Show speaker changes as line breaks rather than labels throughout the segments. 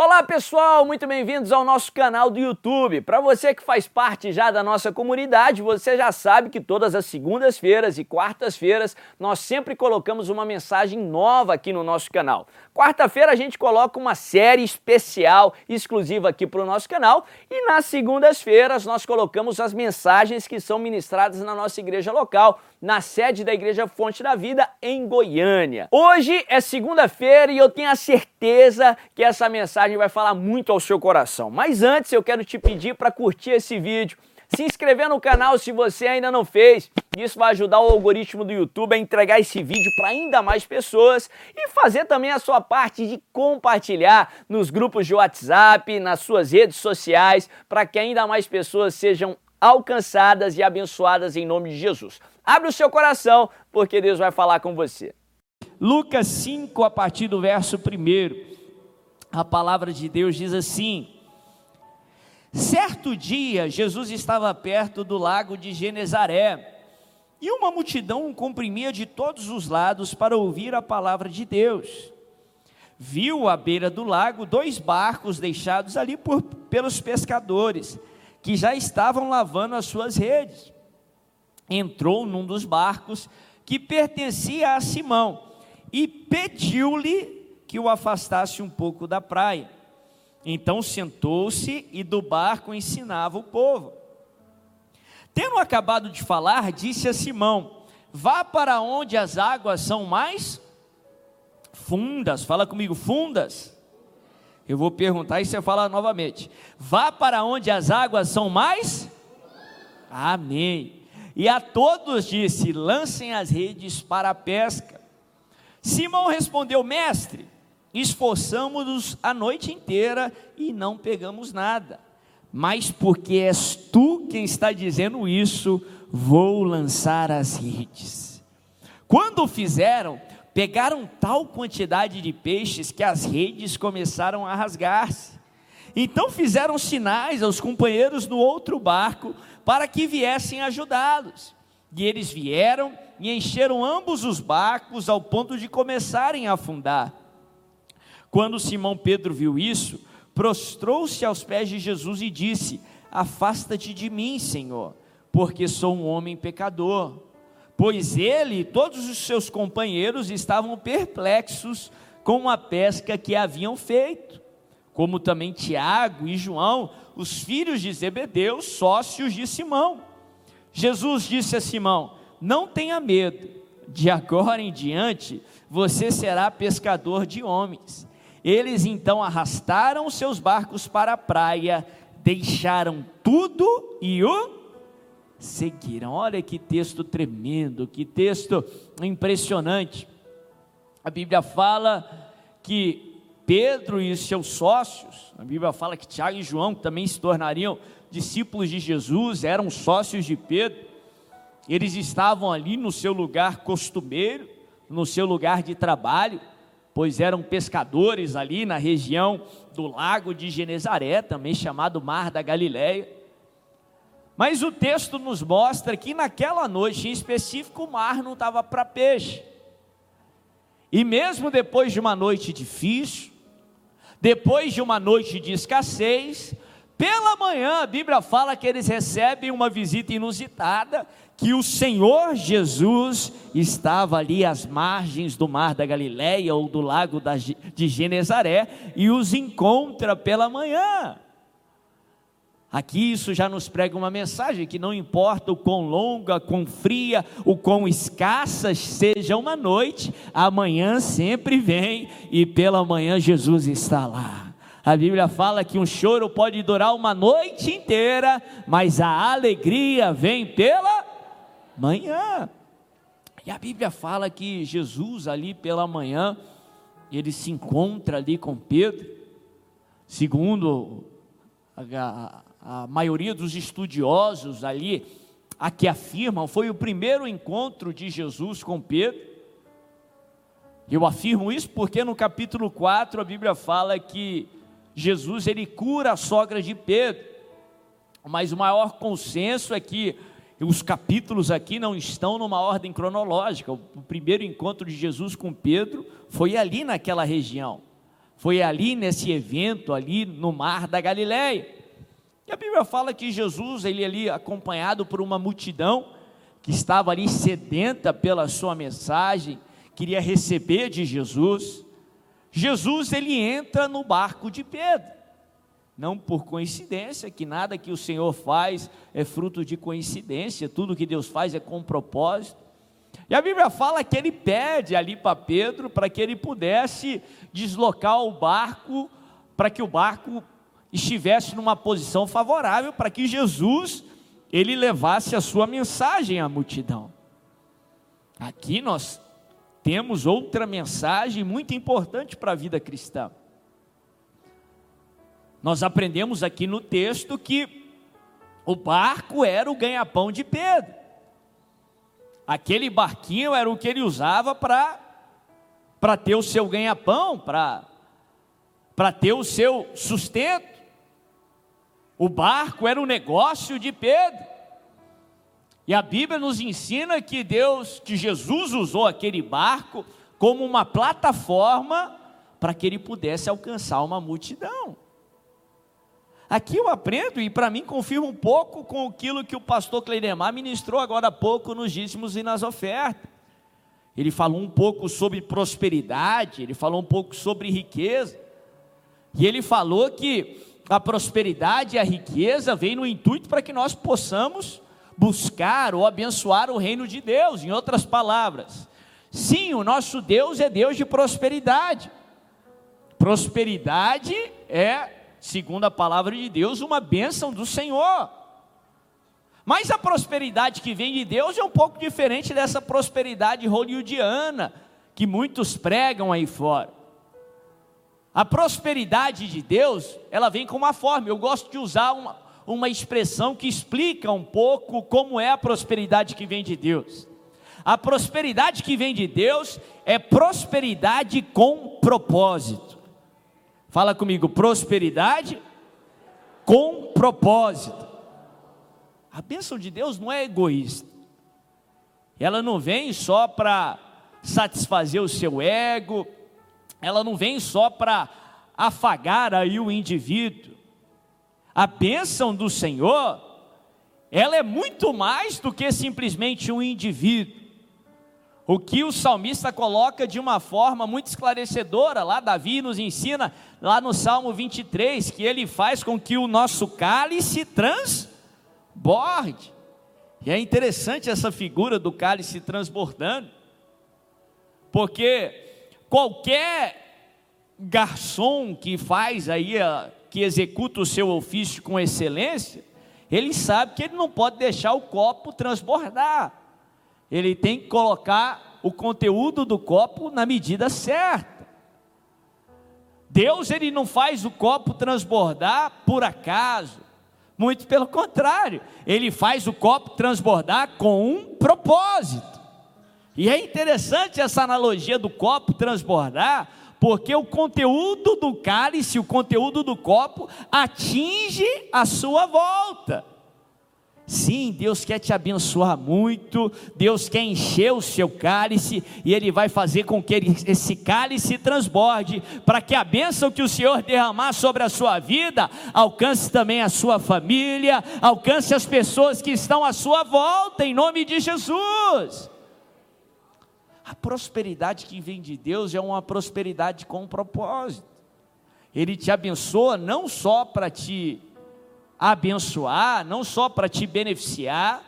Olá pessoal, muito bem-vindos ao nosso canal do YouTube. Para você que faz parte já da nossa comunidade, você já sabe que todas as segundas-feiras e quartas-feiras nós sempre colocamos uma mensagem nova aqui no nosso canal. Quarta-feira a gente coloca uma série especial exclusiva aqui para o nosso canal e nas segundas-feiras nós colocamos as mensagens que são ministradas na nossa igreja local, na sede da Igreja Fonte da Vida em Goiânia. Hoje é segunda-feira e eu tenho a certeza que essa mensagem vai falar muito ao seu coração. Mas antes eu quero te pedir para curtir esse vídeo se inscrever no canal se você ainda não fez. Isso vai ajudar o algoritmo do YouTube a entregar esse vídeo para ainda mais pessoas e fazer também a sua parte de compartilhar nos grupos de WhatsApp, nas suas redes sociais, para que ainda mais pessoas sejam alcançadas e abençoadas em nome de Jesus. Abre o seu coração, porque Deus vai falar com você. Lucas 5, a partir do verso 1, a palavra de Deus diz assim: Certo dia, Jesus estava perto do lago de Genezaré, e uma multidão o comprimia de todos os lados para ouvir a palavra de Deus. Viu à beira do lago dois barcos deixados ali por, pelos pescadores, que já estavam lavando as suas redes. Entrou num dos barcos que pertencia a Simão e pediu-lhe que o afastasse um pouco da praia. Então sentou-se e do barco ensinava o povo. Tendo acabado de falar, disse a Simão: Vá para onde as águas são mais fundas. Fala comigo, fundas. Eu vou perguntar e você fala novamente. Vá para onde as águas são mais? Amém. E a todos disse: lancem as redes para a pesca. Simão respondeu: Mestre, esforçamos-nos a noite inteira e não pegamos nada. Mas porque és tu quem está dizendo isso, vou lançar as redes. Quando fizeram, pegaram tal quantidade de peixes que as redes começaram a rasgar-se. Então fizeram sinais aos companheiros no outro barco para que viessem ajudá-los. E eles vieram e encheram ambos os barcos ao ponto de começarem a afundar. Quando Simão Pedro viu isso, prostrou-se aos pés de Jesus e disse: Afasta-te de mim, Senhor, porque sou um homem pecador. Pois ele e todos os seus companheiros estavam perplexos com a pesca que haviam feito, como também Tiago e João, os filhos de Zebedeu, sócios de Simão. Jesus disse a Simão: Não tenha medo, de agora em diante você será pescador de homens. Eles então arrastaram seus barcos para a praia, deixaram tudo e o seguiram. Olha que texto tremendo, que texto impressionante. A Bíblia fala que Pedro e seus sócios, a Bíblia fala que Tiago e João também se tornariam discípulos de Jesus, eram sócios de Pedro. Eles estavam ali no seu lugar costumeiro, no seu lugar de trabalho pois eram pescadores ali na região do lago de Genezaré, também chamado Mar da Galileia. Mas o texto nos mostra que naquela noite em específico o mar não estava para peixe. E mesmo depois de uma noite difícil, depois de uma noite de escassez, pela manhã a Bíblia fala que eles recebem uma visita inusitada que o Senhor Jesus estava ali às margens do mar da Galileia ou do lago de Genezaré e os encontra pela manhã. Aqui isso já nos prega uma mensagem que não importa o quão longa, quão fria, o quão escassa seja uma noite, amanhã sempre vem e pela manhã Jesus está lá. A Bíblia fala que um choro pode durar uma noite inteira, mas a alegria vem pela manhã. E a Bíblia fala que Jesus ali pela manhã, ele se encontra ali com Pedro, segundo a, a, maioria dos estudiosos ali, a que afirmam, foi o primeiro encontro de Jesus com Pedro. Eu afirmo isso porque no capítulo 4 a Bíblia fala que Jesus ele cura a sogra de Pedro. Mas o maior consenso é que os capítulos aqui não estão numa ordem cronológica. O primeiro encontro de Jesus com Pedro foi ali naquela região. Foi ali nesse evento, ali no mar da Galileia. E a Bíblia fala que Jesus, ele ali acompanhado por uma multidão que estava ali sedenta pela sua mensagem, queria receber de Jesus. Jesus ele entra no barco de Pedro. Não por coincidência, que nada que o Senhor faz é fruto de coincidência, tudo que Deus faz é com propósito. E a Bíblia fala que ele pede ali para Pedro para que ele pudesse deslocar o barco, para que o barco estivesse numa posição favorável para que Jesus ele levasse a sua mensagem à multidão. Aqui nós temos outra mensagem muito importante para a vida cristã. Nós aprendemos aqui no texto que o barco era o ganha-pão de Pedro. Aquele barquinho era o que ele usava para para ter o seu ganha-pão, para para ter o seu sustento. O barco era o negócio de Pedro. E a Bíblia nos ensina que Deus, que Jesus usou aquele barco como uma plataforma para que ele pudesse alcançar uma multidão. Aqui eu aprendo e para mim confirma um pouco com aquilo que o pastor Cleidemar ministrou agora há pouco nos dízimos e nas ofertas. Ele falou um pouco sobre prosperidade, ele falou um pouco sobre riqueza. E ele falou que a prosperidade e a riqueza vem no intuito para que nós possamos buscar ou abençoar o reino de Deus, em outras palavras. Sim, o nosso Deus é Deus de prosperidade. Prosperidade é, segundo a palavra de Deus, uma bênção do Senhor. Mas a prosperidade que vem de Deus é um pouco diferente dessa prosperidade hollywoodiana que muitos pregam aí fora. A prosperidade de Deus, ela vem com uma forma. Eu gosto de usar uma, uma expressão que explica um pouco como é a prosperidade que vem de Deus. A prosperidade que vem de Deus é prosperidade com propósito. Fala comigo, prosperidade com propósito. A bênção de Deus não é egoísta. Ela não vem só para satisfazer o seu ego, ela não vem só para afagar aí o indivíduo. A bênção do Senhor, ela é muito mais do que simplesmente um indivíduo. O que o salmista coloca de uma forma muito esclarecedora, lá Davi nos ensina, lá no Salmo 23, que ele faz com que o nosso cálice transborde. E é interessante essa figura do cálice transbordando, porque Qualquer garçom que faz aí, que executa o seu ofício com excelência, ele sabe que ele não pode deixar o copo transbordar. Ele tem que colocar o conteúdo do copo na medida certa. Deus ele não faz o copo transbordar por acaso. Muito pelo contrário, ele faz o copo transbordar com um propósito. E é interessante essa analogia do copo transbordar, porque o conteúdo do cálice, o conteúdo do copo, atinge a sua volta. Sim, Deus quer te abençoar muito, Deus quer encher o seu cálice e Ele vai fazer com que esse cálice transborde, para que a bênção que o Senhor derramar sobre a sua vida alcance também a sua família, alcance as pessoas que estão à sua volta, em nome de Jesus. A prosperidade que vem de Deus é uma prosperidade com propósito. Ele te abençoa não só para te abençoar, não só para te beneficiar,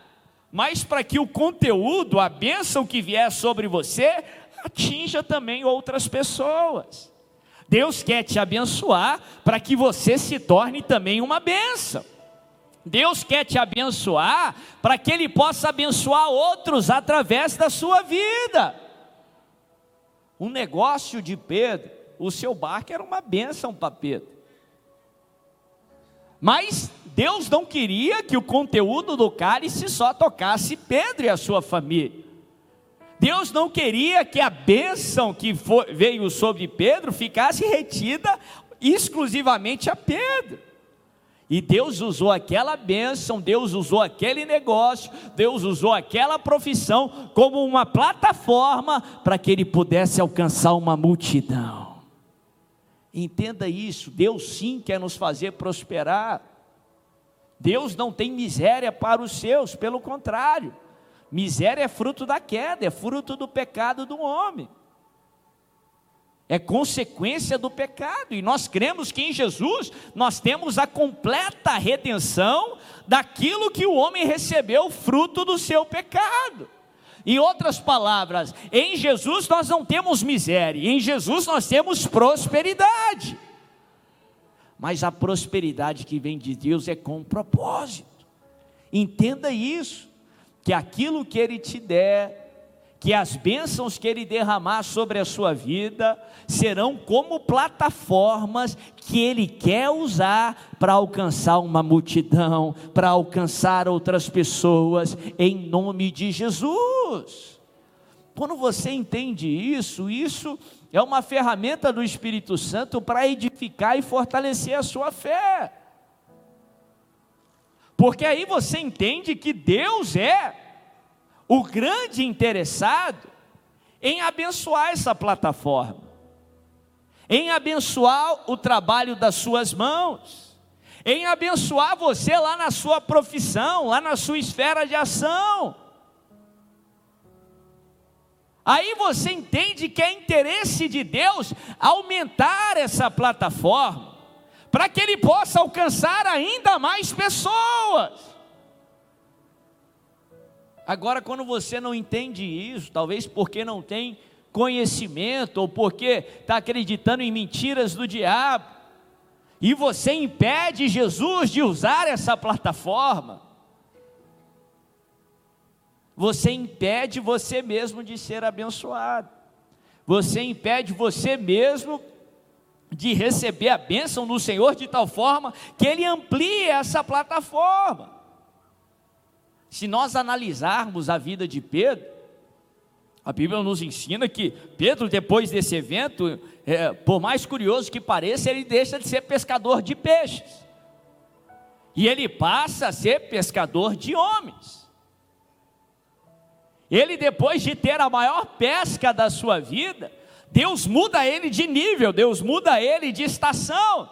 mas para que o conteúdo, a bênção que vier sobre você, atinja também outras pessoas. Deus quer te abençoar para que você se torne também uma bênção. Deus quer te abençoar para que Ele possa abençoar outros através da sua vida. O negócio de Pedro, o seu barco era uma bênção para Pedro. Mas Deus não queria que o conteúdo do cálice só tocasse Pedro e a sua família. Deus não queria que a bênção que foi, veio sobre Pedro ficasse retida exclusivamente a Pedro. E Deus usou aquela bênção, Deus usou aquele negócio, Deus usou aquela profissão como uma plataforma para que ele pudesse alcançar uma multidão. Entenda isso, Deus sim quer nos fazer prosperar. Deus não tem miséria para os seus, pelo contrário, miséria é fruto da queda, é fruto do pecado do homem é consequência do pecado, e nós cremos que em Jesus nós temos a completa redenção daquilo que o homem recebeu fruto do seu pecado. Em outras palavras, em Jesus nós não temos miséria, em Jesus nós temos prosperidade. Mas a prosperidade que vem de Deus é com propósito. Entenda isso, que aquilo que Ele te der, que as bênçãos que Ele derramar sobre a sua vida serão como plataformas que Ele quer usar para alcançar uma multidão, para alcançar outras pessoas, em nome de Jesus. Quando você entende isso, isso é uma ferramenta do Espírito Santo para edificar e fortalecer a sua fé. Porque aí você entende que Deus é o grande interessado em abençoar essa plataforma, em abençoar o trabalho das suas mãos, em abençoar você lá na sua profissão, lá na sua esfera de ação. Aí você entende que é interesse de Deus aumentar essa plataforma, para que Ele possa alcançar ainda mais pessoas. Agora, quando você não entende isso, talvez porque não tem conhecimento ou porque está acreditando em mentiras do diabo, e você impede Jesus de usar essa plataforma, você impede você mesmo de ser abençoado, você impede você mesmo de receber a bênção do Senhor de tal forma que Ele amplie essa plataforma. Se nós analisarmos a vida de Pedro, a Bíblia nos ensina que Pedro, depois desse evento, é, por mais curioso que pareça, ele deixa de ser pescador de peixes. E ele passa a ser pescador de homens. Ele, depois de ter a maior pesca da sua vida, Deus muda ele de nível, Deus muda ele de estação.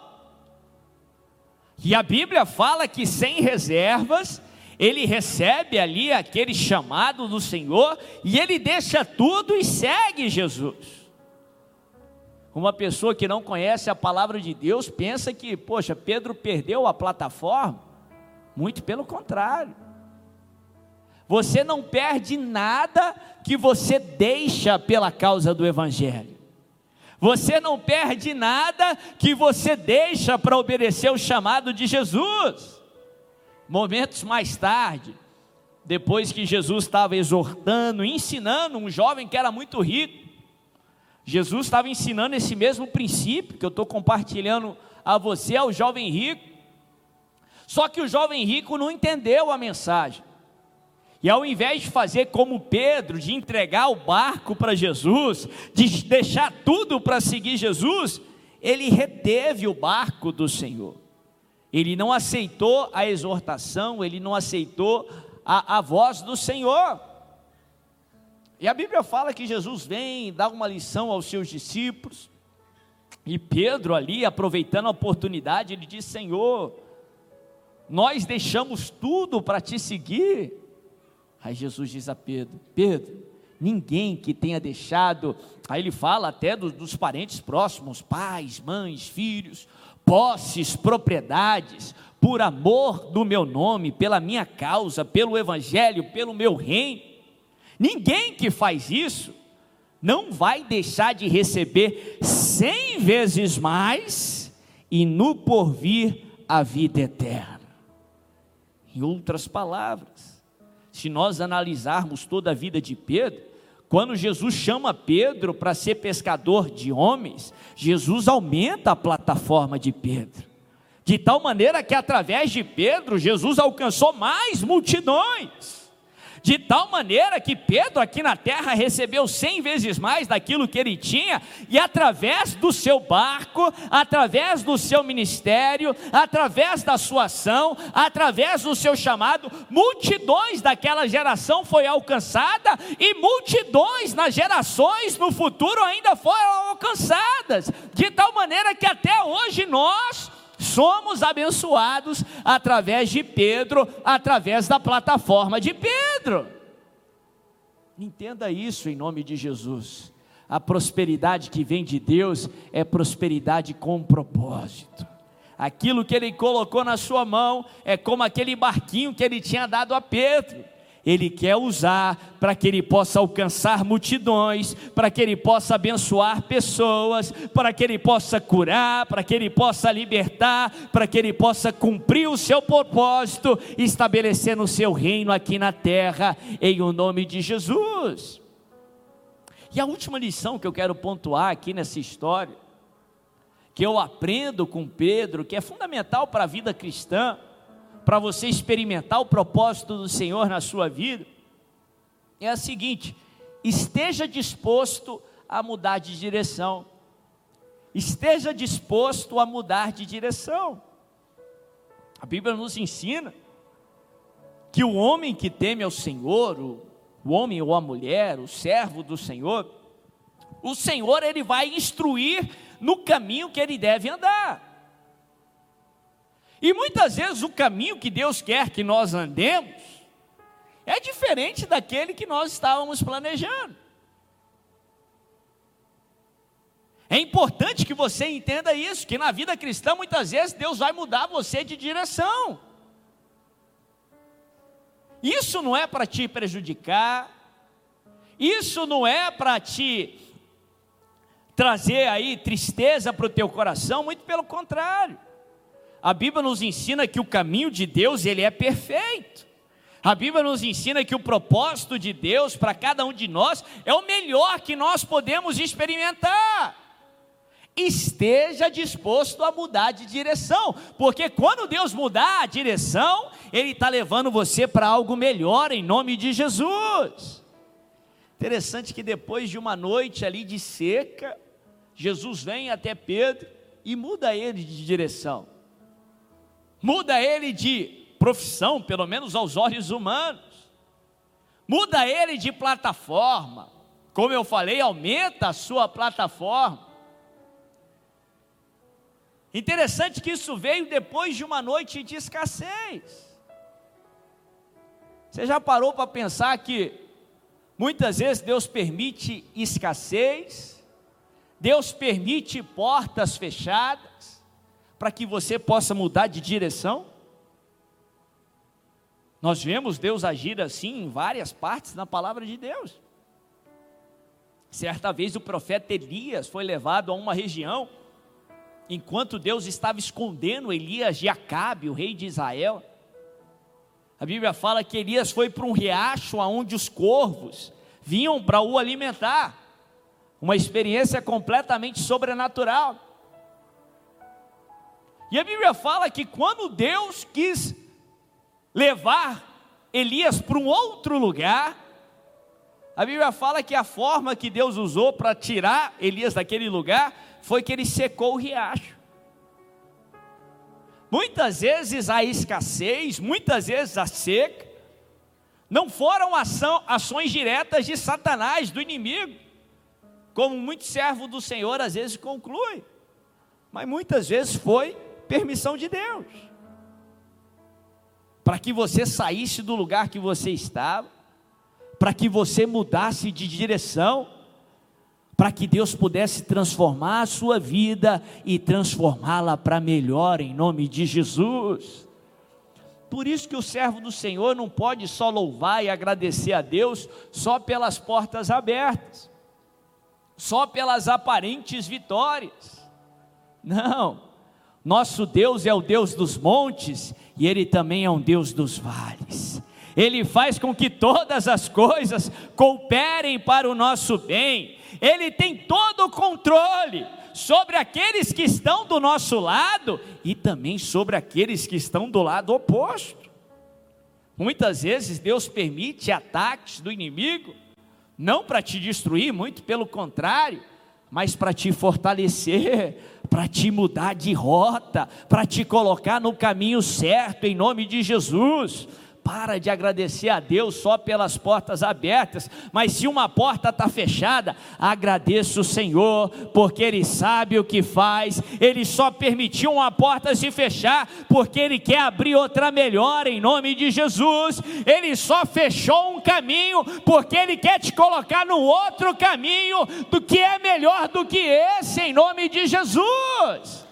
E a Bíblia fala que sem reservas, ele recebe ali aquele chamado do Senhor e ele deixa tudo e segue Jesus. Uma pessoa que não conhece a palavra de Deus pensa que, poxa, Pedro perdeu a plataforma. Muito pelo contrário. Você não perde nada que você deixa pela causa do Evangelho. Você não perde nada que você deixa para obedecer o chamado de Jesus. Momentos mais tarde, depois que Jesus estava exortando, ensinando um jovem que era muito rico, Jesus estava ensinando esse mesmo princípio que eu estou compartilhando a você, ao jovem rico. Só que o jovem rico não entendeu a mensagem. E ao invés de fazer como Pedro, de entregar o barco para Jesus, de deixar tudo para seguir Jesus, ele reteve o barco do Senhor. Ele não aceitou a exortação, ele não aceitou a, a voz do Senhor. E a Bíblia fala que Jesus vem dar uma lição aos seus discípulos, e Pedro ali, aproveitando a oportunidade, ele diz: Senhor, nós deixamos tudo para te seguir. Aí Jesus diz a Pedro: Pedro, ninguém que tenha deixado, aí ele fala até dos, dos parentes próximos, pais, mães, filhos, posses, propriedades, por amor do meu nome, pela minha causa, pelo Evangelho, pelo meu reino. Ninguém que faz isso não vai deixar de receber cem vezes mais e no porvir a vida eterna. Em outras palavras, se nós analisarmos toda a vida de Pedro, quando Jesus chama Pedro para ser pescador de homens, Jesus aumenta a plataforma de Pedro. De tal maneira que através de Pedro, Jesus alcançou mais multidões. De tal maneira que Pedro aqui na terra recebeu cem vezes mais daquilo que ele tinha, e através do seu barco, através do seu ministério, através da sua ação, através do seu chamado, multidões daquela geração foi alcançada e multidões nas gerações no futuro ainda foram alcançadas, de tal maneira que até hoje nós somos abençoados através de Pedro, através da plataforma de Pedro. Entenda isso em nome de Jesus. A prosperidade que vem de Deus é prosperidade com propósito. Aquilo que ele colocou na sua mão é como aquele barquinho que ele tinha dado a Pedro. Ele quer usar para que ele possa alcançar multidões, para que ele possa abençoar pessoas, para que ele possa curar, para que ele possa libertar, para que ele possa cumprir o seu propósito, estabelecendo o seu reino aqui na terra, em o nome de Jesus. E a última lição que eu quero pontuar aqui nessa história, que eu aprendo com Pedro, que é fundamental para a vida cristã, para você experimentar o propósito do Senhor na sua vida, é a seguinte: esteja disposto a mudar de direção. Esteja disposto a mudar de direção. A Bíblia nos ensina que o homem que teme ao Senhor, o, o homem ou a mulher, o servo do Senhor, o Senhor ele vai instruir no caminho que ele deve andar. E muitas vezes o caminho que Deus quer que nós andemos é diferente daquele que nós estávamos planejando. É importante que você entenda isso, que na vida cristã muitas vezes Deus vai mudar você de direção. Isso não é para te prejudicar, isso não é para te trazer aí tristeza para o teu coração, muito pelo contrário. A Bíblia nos ensina que o caminho de Deus ele é perfeito. A Bíblia nos ensina que o propósito de Deus para cada um de nós é o melhor que nós podemos experimentar. Esteja disposto a mudar de direção, porque quando Deus mudar a direção, Ele está levando você para algo melhor em nome de Jesus. Interessante que depois de uma noite ali de seca, Jesus vem até Pedro e muda ele de direção muda ele de profissão, pelo menos aos olhos humanos, muda ele de plataforma, como eu falei, aumenta a sua plataforma. Interessante que isso veio depois de uma noite de escassez. Você já parou para pensar que muitas vezes Deus permite escassez, Deus permite portas fechadas, para que você possa mudar de direção? Nós vemos Deus agir assim em várias partes na palavra de Deus. Certa vez o profeta Elias foi levado a uma região, enquanto Deus estava escondendo Elias de Acabe, o rei de Israel. A Bíblia fala que Elias foi para um riacho aonde os corvos vinham para o alimentar. Uma experiência completamente sobrenatural. E a Bíblia fala que quando Deus quis levar Elias para um outro lugar, a Bíblia fala que a forma que Deus usou para tirar Elias daquele lugar foi que ele secou o riacho. Muitas vezes a escassez, muitas vezes a seca, não foram ação, ações diretas de Satanás, do inimigo, como muito servo do Senhor às vezes conclui, mas muitas vezes foi permissão de Deus. Para que você saísse do lugar que você estava, para que você mudasse de direção, para que Deus pudesse transformar a sua vida e transformá-la para melhor em nome de Jesus. Por isso que o servo do Senhor não pode só louvar e agradecer a Deus só pelas portas abertas, só pelas aparentes vitórias. Não. Nosso Deus é o Deus dos montes e Ele também é um Deus dos vales. Ele faz com que todas as coisas cooperem para o nosso bem. Ele tem todo o controle sobre aqueles que estão do nosso lado e também sobre aqueles que estão do lado oposto.
Muitas vezes Deus permite ataques do inimigo, não para te destruir, muito pelo contrário, mas para te fortalecer, para te mudar de rota, para te colocar no caminho certo, em nome de Jesus para de agradecer a Deus só pelas portas abertas, mas se uma porta está fechada, agradeça o Senhor, porque Ele sabe o que faz, Ele só permitiu uma porta se fechar, porque Ele quer abrir outra melhor, em nome de Jesus, Ele só fechou um caminho, porque Ele quer te colocar no outro caminho, do que é melhor do que esse, em nome de Jesus.